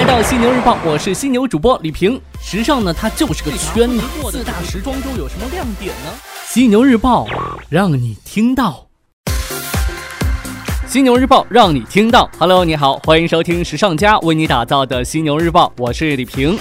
来到犀牛日报，我是犀牛主播李平。时尚呢，它就是个圈子。四大时装周有什么亮点呢？犀牛日报让你听到。犀牛日报让你听到。Hello，你好，欢迎收听时尚家为你打造的犀牛日报，我是李平。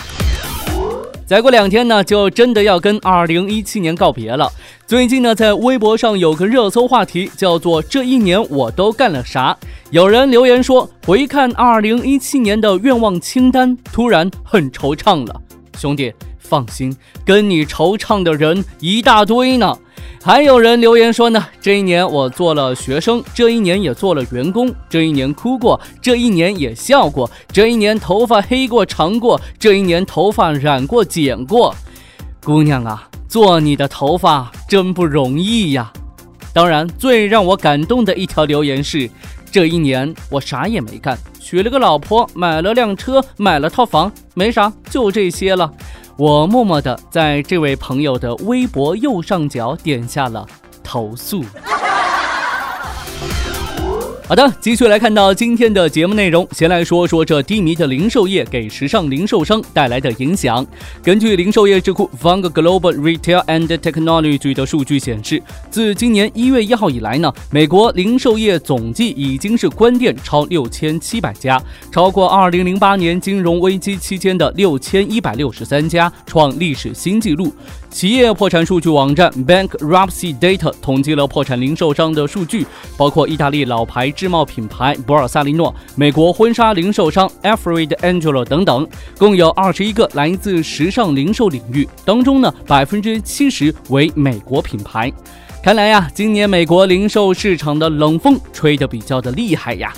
再过两天呢，就真的要跟二零一七年告别了。最近呢，在微博上有个热搜话题，叫做“这一年我都干了啥”。有人留言说，回看二零一七年的愿望清单，突然很惆怅了。兄弟，放心，跟你惆怅的人一大堆呢。还有人留言说呢，这一年我做了学生，这一年也做了员工，这一年哭过，这一年也笑过，这一年头发黑过长过，这一年头发染过剪过。姑娘啊，做你的头发真不容易呀。当然，最让我感动的一条留言是，这一年我啥也没干，娶了个老婆，买了辆车，买了套房，没啥，就这些了。我默默地在这位朋友的微博右上角点下了投诉。好的，继续来看到今天的节目内容。先来说说这低迷的零售业给时尚零售商带来的影响。根据零售业智库 Fung Global Retail and Technology 的数据显示，自今年一月一号以来呢，美国零售业总计已经是关店超六千七百家，超过二零零八年金融危机期间的六千一百六十三家，创历史新纪录。企业破产数据网站 Bankruptcy Data 统计了破产零售商的数据，包括意大利老牌制帽品牌博尔萨利诺、美国婚纱零售商 Alfred Angelo 等等，共有二十一个来自时尚零售领域，当中呢百分之七十为美国品牌。看来呀，今年美国零售市场的冷风吹得比较的厉害呀。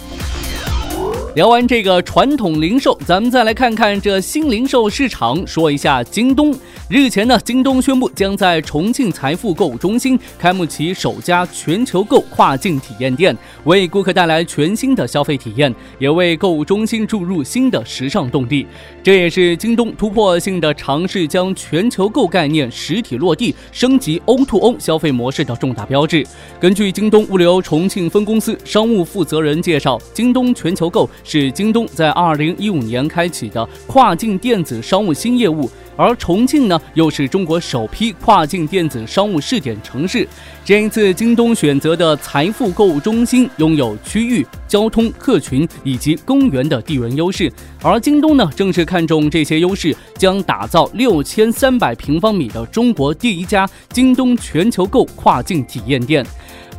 聊完这个传统零售，咱们再来看看这新零售市场。说一下京东。日前呢，京东宣布将在重庆财富购物中心开幕其首家全球购跨境体验店，为顾客带来全新的消费体验，也为购物中心注入新的时尚动力。这也是京东突破性的尝试，将全球购概念实体落地，升级 O2O 消费模式的重大标志。根据京东物流重庆分公司商务负责人介绍，京东全球购是京东在2015年开启的跨境电子商务新业务。而重庆呢，又是中国首批跨境电子商务试点城市。这一次，京东选择的财富购物中心拥有区域、交通、客群以及公园的地缘优势。而京东呢，正是看中这些优势，将打造六千三百平方米的中国第一家京东全球购跨境体验店。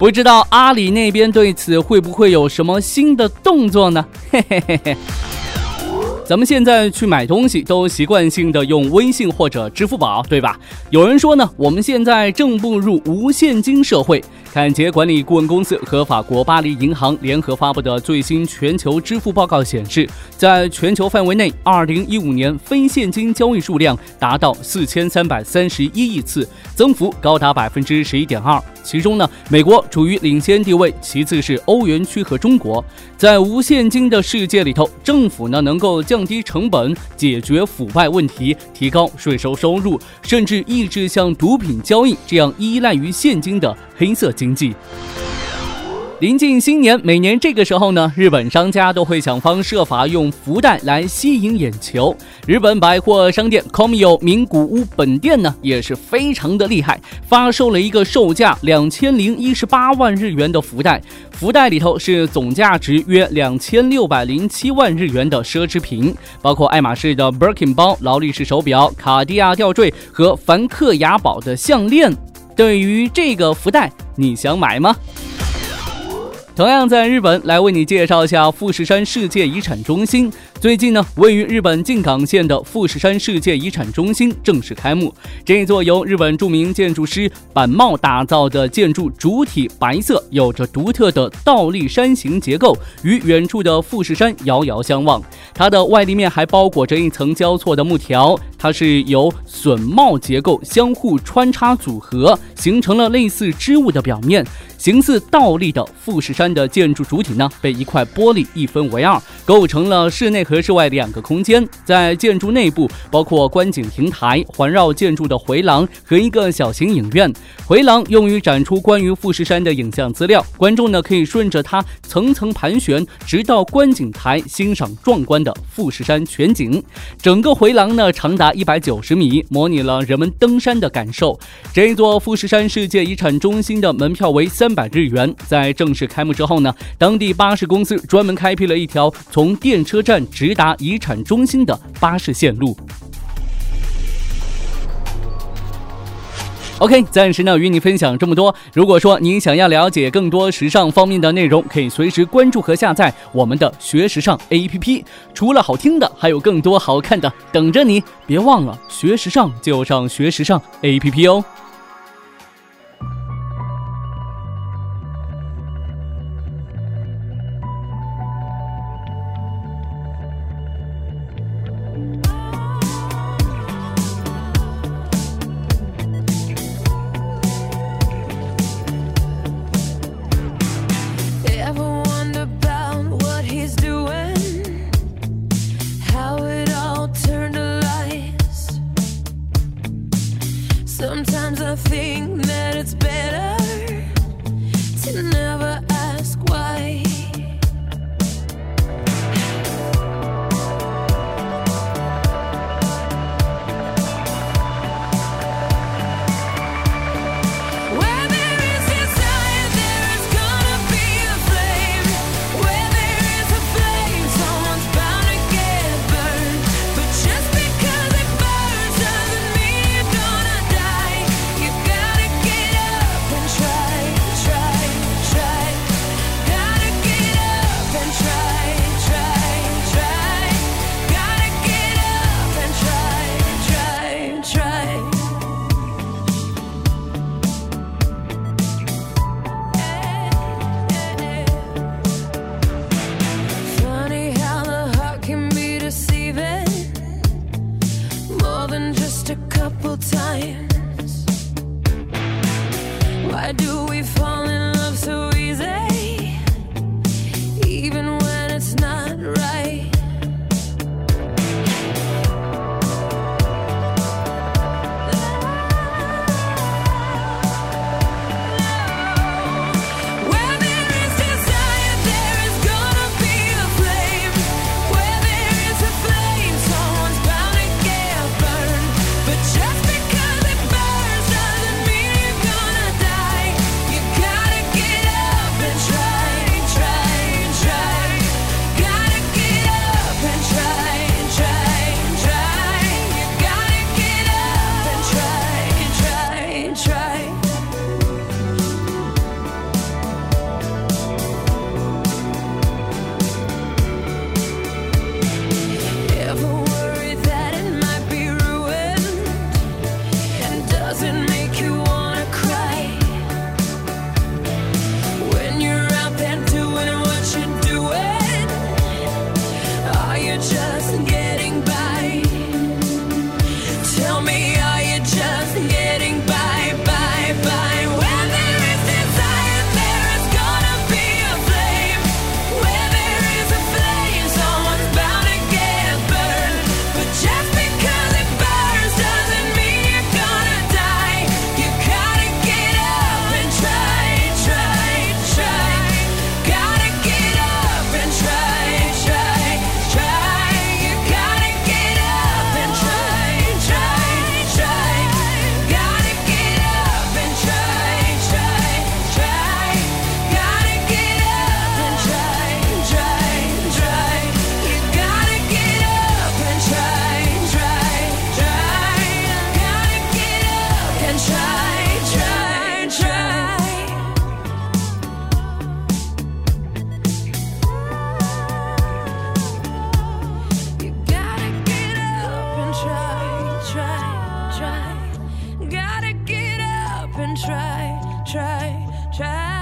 不知道阿里那边对此会不会有什么新的动作呢？嘿嘿嘿嘿。咱们现在去买东西都习惯性的用微信或者支付宝，对吧？有人说呢，我们现在正步入无现金社会。凯捷管理顾问公司和法国巴黎银行联合发布的最新全球支付报告显示，在全球范围内，2015年非现金交易数量达到4331亿次，增幅高达百分之十一点二。其中呢，美国处于领先地位，其次是欧元区和中国。在无现金的世界里头，政府呢能够降低成本，解决腐败问题，提高税收收入，甚至抑制像毒品交易这样依赖于现金的黑色经济。临近新年，每年这个时候呢，日本商家都会想方设法用福袋来吸引眼球。日本百货商店 Komio 名古屋本店呢，也是非常的厉害，发售了一个售价两千零一十八万日元的福袋。福袋里头是总价值约两千六百零七万日元的奢侈品，包括爱马仕的 Birkin 包、劳力士手表、卡地亚吊坠和梵克雅宝的项链。对于这个福袋，你想买吗？同样在日本，来为你介绍一下富士山世界遗产中心。最近呢，位于日本静冈县的富士山世界遗产中心正式开幕。这座由日本著名建筑师板茂打造的建筑，主体白色，有着独特的倒立山形结构，与远处的富士山遥遥相望。它的外立面还包裹着一层交错的木条，它是由榫帽结构相互穿插组合，形成了类似织物的表面。形似倒立的富士山的建筑主体呢，被一块玻璃一分为二，构成了室内和室外两个空间。在建筑内部，包括观景亭台、环绕建筑的回廊和一个小型影院。回廊用于展出关于富士山的影像资料，观众呢可以顺着它层层盘旋，直到观景台欣赏壮观的富士山全景。整个回廊呢长达一百九十米，模拟了人们登山的感受。这座富士山世界遗产中心的门票为三百日元。在正式开幕之后呢，当地巴士公司专门开辟了一条从电车站直达遗产中心的巴士线路。OK，暂时呢与你分享这么多。如果说您想要了解更多时尚方面的内容，可以随时关注和下载我们的学时尚 APP。除了好听的，还有更多好看的等着你。别忘了学时尚就上学时尚 APP 哦。try